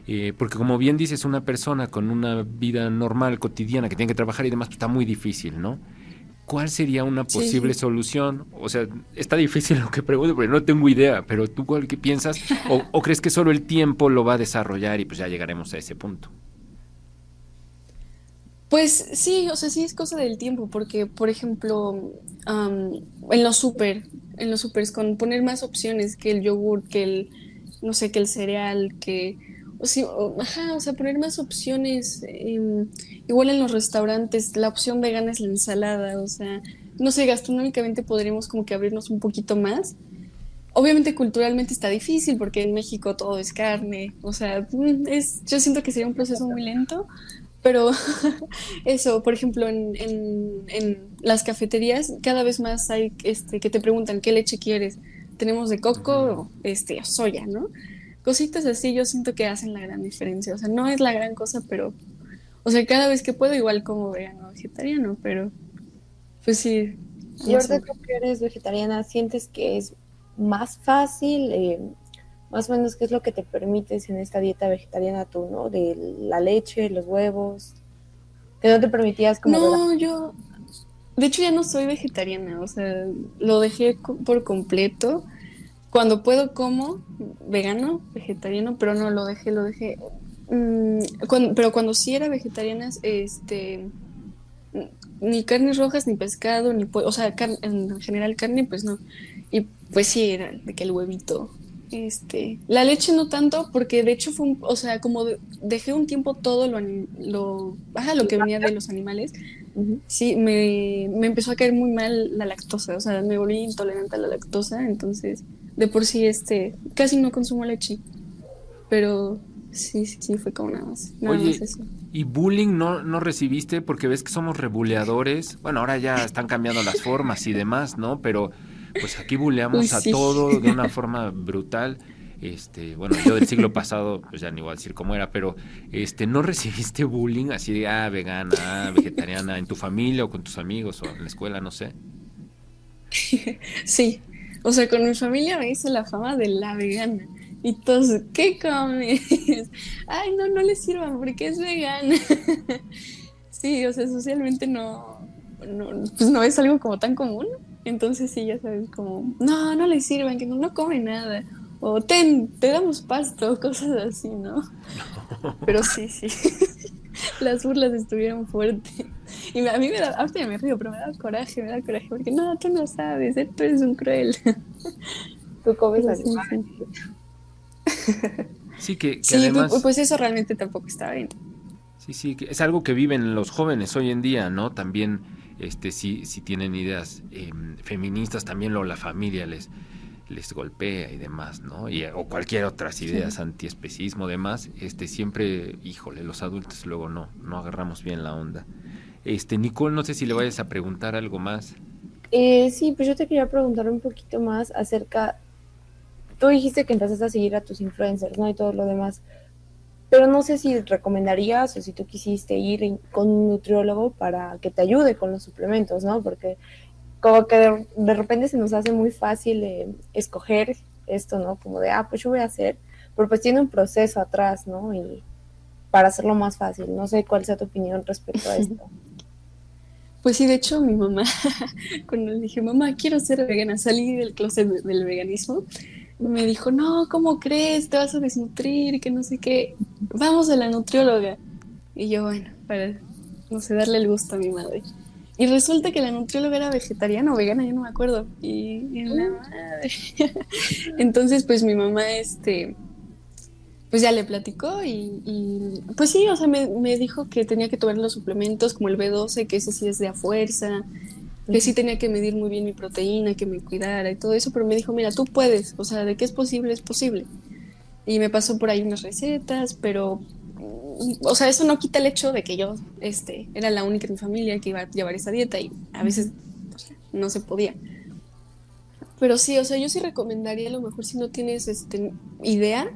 eh, porque como bien dices, una persona con una vida normal, cotidiana, que tiene que trabajar y demás, pues está muy difícil, ¿no? ¿Cuál sería una Sí. posible solución? O sea, está difícil lo que pregunto porque no tengo idea, pero tú cuál qué piensas o, o crees que solo el tiempo lo va a desarrollar y pues ya llegaremos a ese punto. Pues sí, o sea, sí es cosa del tiempo, porque, por ejemplo, am, en los super, en los supers, con poner más opciones que el yogur, que el, no sé, que el cereal, que, sí, o- ajá, o sea, poner más opciones, em, igual en los restaurantes, la opción vegana es la ensalada, o sea, no sé, gastronómicamente podríamos como que abrirnos un poquito más. Obviamente culturalmente está difícil porque en México todo es carne, o sea, mm, es, yo siento que sería un proceso muy lento, pero eso, por ejemplo, en, en- en las cafeterías cada vez más hay este, que te preguntan qué leche quieres. Tenemos de coco, este, soya, ¿no? Cositas así yo siento que hacen la gran diferencia. O sea, no es la gran cosa, pero, o sea, cada vez que puedo, igual como vegano vegetariano, pero pues sí. Y ahorita que eres vegetariana, ¿sientes que es más fácil? eh, más o menos, ¿qué es lo que te permites en esta dieta vegetariana tú, ¿no? De la leche, los huevos, que no te permitías como... No, yo, de hecho ya no soy vegetariana, o sea, lo dejé por completo. Cuando puedo como vegano, vegetariano, pero no lo dejé, lo dejé. mm, pero cuando sí era vegetariana, este, ni carnes rojas, ni pescado, ni pollo, o sea, en general carne, pues no. Y pues sí, era de que el huevito, este, la leche no tanto, porque de hecho fue un, o sea, como de- dejé un tiempo todo lo, lo, ajá, lo que venía de los animales, sí, me, me empezó a caer muy mal la lactosa, o sea, me volví intolerante a la lactosa, entonces, de por sí, este, casi no consumo leche, pero sí, sí, sí, fue como nada más, nada Oye, más eso. ¿y bullying no, no recibiste porque ves que somos rebuleadores? Bueno, ahora ya están cambiando las formas y demás, ¿no? Pero pues aquí buleamos Uy, a todo de una forma brutal. Este, bueno, yo del siglo pasado, pues ya ni voy a decir cómo era, pero este, ¿no recibiste bullying así de, ah, vegana, ah, vegetariana, en tu familia o con tus amigos o en la escuela, no sé? Sí, o sea, con mi familia me hice la fama de la vegana. Y todos, ¿qué comes? Ay, no, no le sirvan porque es vegana. Sí, o sea, socialmente no, no, pues no es algo como tan común. Entonces sí, ya sabes, como, no, no le sirvan, que no, no come nada. O ten, te damos pasto, cosas así, ¿no? Pero sí, sí. Las burlas estuvieron fuertes. Y me- a mí me da, ahorita me río, pero me da coraje, me da coraje, porque no, tú no sabes, eh, tú eres un cruel. Tú comes Pero sí. Sí, que, que Sí, además... pues, pues eso realmente tampoco está bien. Sí, sí, que es algo que viven los jóvenes hoy en día, ¿no? También, este, si, si tienen ideas eh, feministas, también lo, la familia les, les golpea y demás, ¿no? Y, o cualquier otras ideas, antiespecismo, demás, este, siempre, híjole, los adultos luego no, no agarramos bien la onda. Este, Nicole, no sé si le vayas a preguntar algo más. Eh, sí, pues yo te quería preguntar un poquito más acerca, tú dijiste que empezaste a seguir a tus influencers, ¿no? Y todo lo demás, pero no sé si recomendarías o si tú quisiste ir con un nutriólogo para que te ayude con los suplementos, ¿no? Porque como que de, de repente se nos hace muy fácil eh, escoger esto, ¿no? Como de, ah, pues yo voy a hacer, pero pues tiene un proceso atrás, ¿no? Y para hacerlo más fácil, no sé cuál sea tu opinión respecto a esto. Pues sí, de hecho, mi mamá, cuando le dije, mamá, quiero ser vegana, salí del closet de- del veganismo, me dijo, no, ¿cómo crees? Te vas a desnutrir, que no sé qué. Vamos a la nutrióloga. Y yo, bueno, para, no sé, darle el gusto a mi madre. Y resulta que la nutrióloga era vegetariana o vegana, yo no me acuerdo. Y, y la madre. Entonces, pues mi mamá, este, pues ya le platicó y, y, pues sí, o sea, me, me dijo que tenía que tomar los suplementos como el B12, que ese sí es de a fuerza, que sí tenía que medir muy bien mi proteína, que me cuidara y todo eso, pero me dijo, mira, tú puedes, o sea, de que es posible, es posible. Y me pasó por ahí unas recetas, pero, mm, o sea, eso no quita el hecho de que yo, este, era la única en mi familia que iba a llevar esa dieta y a veces no se podía. Pero sí, o sea, yo sí recomendaría a lo mejor si no tienes este idea,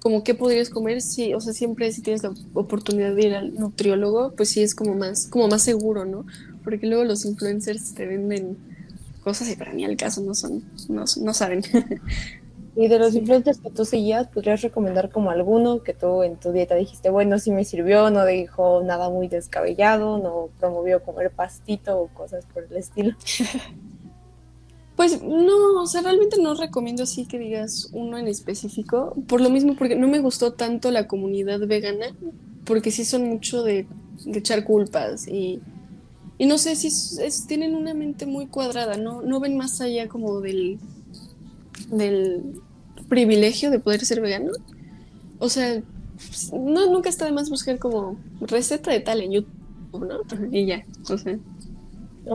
como qué podrías comer, sí, o sea, siempre si tienes la oportunidad de ir al nutriólogo, pues sí es como más, como más seguro, ¿no? Porque luego los influencers te venden cosas y para mí al caso no son, no, no saben. Y de los influencers que tú seguías, ¿podrías recomendar como alguno que tú en tu dieta dijiste, bueno, sí me sirvió, no dijo nada muy descabellado, no promovió comer pastito o cosas por el estilo? Pues no, o sea, realmente no recomiendo así que digas uno en específico, por lo mismo, porque no me gustó tanto la comunidad vegana, porque sí son mucho de, echar culpas y, y no sé si tienen una mente muy cuadrada, ¿no? No ven más allá como del, del privilegio de poder ser vegano. O sea, no, nunca está de más buscar como receta de tal en YouTube, ¿no? Y ya, o sea,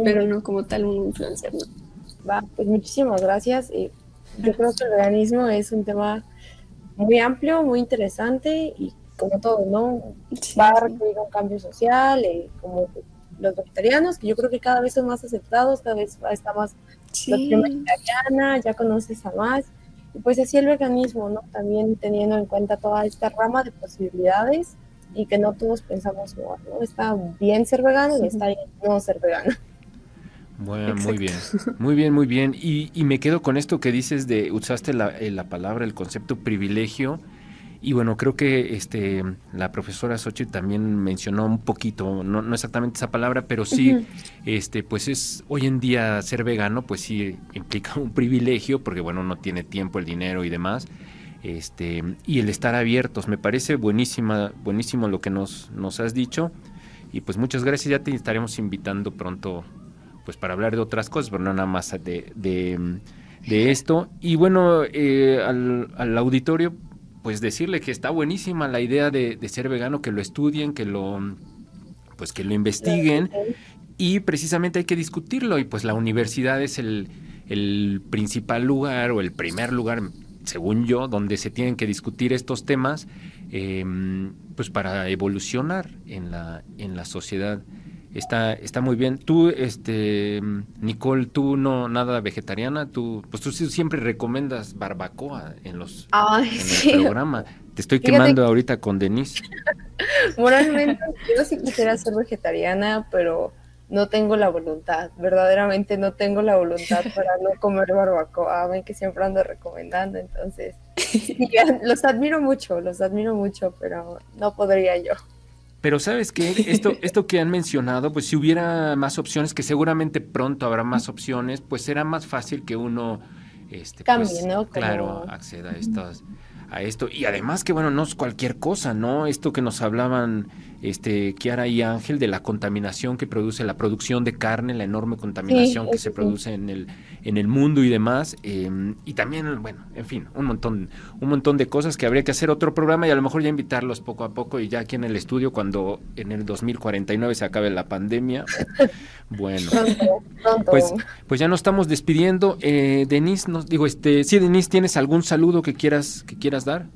pero no como tal un influencer, ¿no? Va, pues muchísimas gracias. y yo creo que el veganismo es un tema muy amplio, muy interesante y como todo, ¿no? Va a requerir un cambio social, eh, como los vegetarianos, que yo creo que cada vez son más aceptados, cada vez está más sí. vegetariana, ya conoces a más. Y pues así el veganismo, ¿no? También teniendo en cuenta toda esta rama de posibilidades y que no todos pensamos igual, ¿no? Está bien ser vegano y está bien no ser vegano. Bueno, muy bien, muy bien, muy bien. Y, y, me quedo con esto que dices de, usaste la, eh, la, palabra, el concepto privilegio. Y bueno, creo que este la profesora Sochi también mencionó un poquito, no, no exactamente esa palabra, pero sí, este, pues es hoy en día ser vegano, pues sí implica un privilegio, porque bueno, no tiene tiempo, el dinero y demás. Este, y el estar abiertos, me parece buenísima, buenísimo lo que nos, nos has dicho. Y pues muchas gracias, ya te estaremos invitando pronto pues para hablar de otras cosas, pero no nada más de, de, esto. Y bueno, eh, al, al, auditorio, pues decirle que está buenísima la idea de, de, ser vegano, que lo estudien, que lo, pues que lo investiguen y precisamente hay que discutirlo y pues la universidad es el, el principal lugar o el primer lugar, según yo, donde se tienen que discutir estos temas, eh, pues para evolucionar en la, en la sociedad. Está, está muy bien. Tú, este, Nicole, tú no nada vegetariana, tú, pues tú siempre recomiendas barbacoa en los Ay, en sí. el programa. Te estoy Fíjate quemando que... ahorita con Denise. Moralmente, yo sí quisiera ser vegetariana, pero no tengo la voluntad. Verdaderamente no tengo la voluntad para no comer barbacoa. Ven que siempre ando recomendando, entonces los admiro mucho, los admiro mucho, pero no podría yo. Pero sabes que esto, esto que han mencionado, pues si hubiera más opciones, que seguramente pronto habrá más opciones, pues será más fácil que uno, este, Cambie, pues, ¿no? Como... claro, acceda a estas, a esto. Y además que bueno, no es cualquier cosa, ¿no? Esto que nos hablaban, este, Kiara y Ángel, de la contaminación que produce la producción de carne, la enorme contaminación sí, que se sí. produce en el, en el mundo y demás. Eh, y también, bueno, en fin, un montón, un montón de cosas que habría que hacer otro programa y a lo mejor ya invitarlos poco a poco y ya aquí en el estudio cuando en el 2049 se acabe la pandemia. Bueno, pues, pues ya nos estamos despidiendo. Eh, Denise, nos digo, este, sí, Denise, ¿tienes algún saludo que quieras, que quieras dar?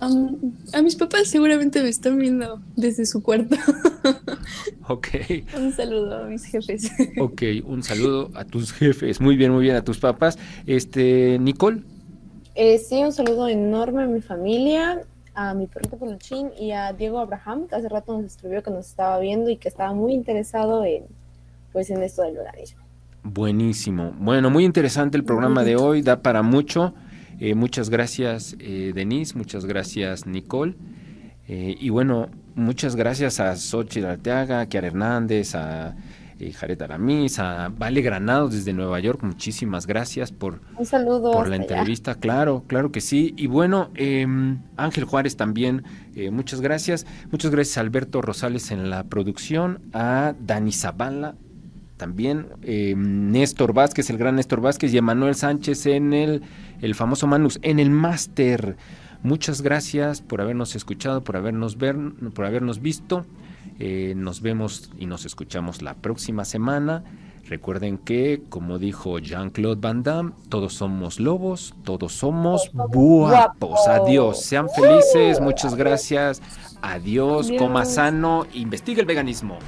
Um, a mis papás seguramente me están viendo desde su cuarto. ok. Un saludo a mis jefes. ok, un saludo a tus jefes. Muy bien, muy bien, a tus papás. Este, Nicole. Eh, sí, un saludo enorme a mi familia, a mi perrito Polochín y a Diego Abraham, que hace rato nos escribió que nos estaba viendo y que estaba muy interesado en, pues, en esto del veganismo. Buenísimo. Bueno, muy interesante el programa de hoy, da para mucho. Eh, muchas gracias, eh, Denise, muchas gracias, Nicole. Eh, y bueno, muchas gracias a Xochitl Arteaga, a Kiara Hernández, a eh, Jared Aramis, a Vale Granados desde Nueva York. Muchísimas gracias por, Un saludo por la allá. entrevista. Claro, claro que sí. Y bueno, eh, Ángel Juárez también, muchas gracias. Muchas gracias a Alberto Rosales en la producción, a Dani Zavala también, eh, Néstor Vázquez, el gran Néstor Vázquez y Emanuel Sánchez en el, el famoso Manus, en el máster. Muchas gracias por habernos escuchado, por habernos, ver, por habernos visto. Eh, nos vemos y nos escuchamos la próxima semana. Recuerden que, como dijo Jean-Claude Van Damme, todos somos lobos, todos somos guapos. Adiós, sean felices, muchas gracias. Adiós, Adiós. coma sano, investigue el veganismo.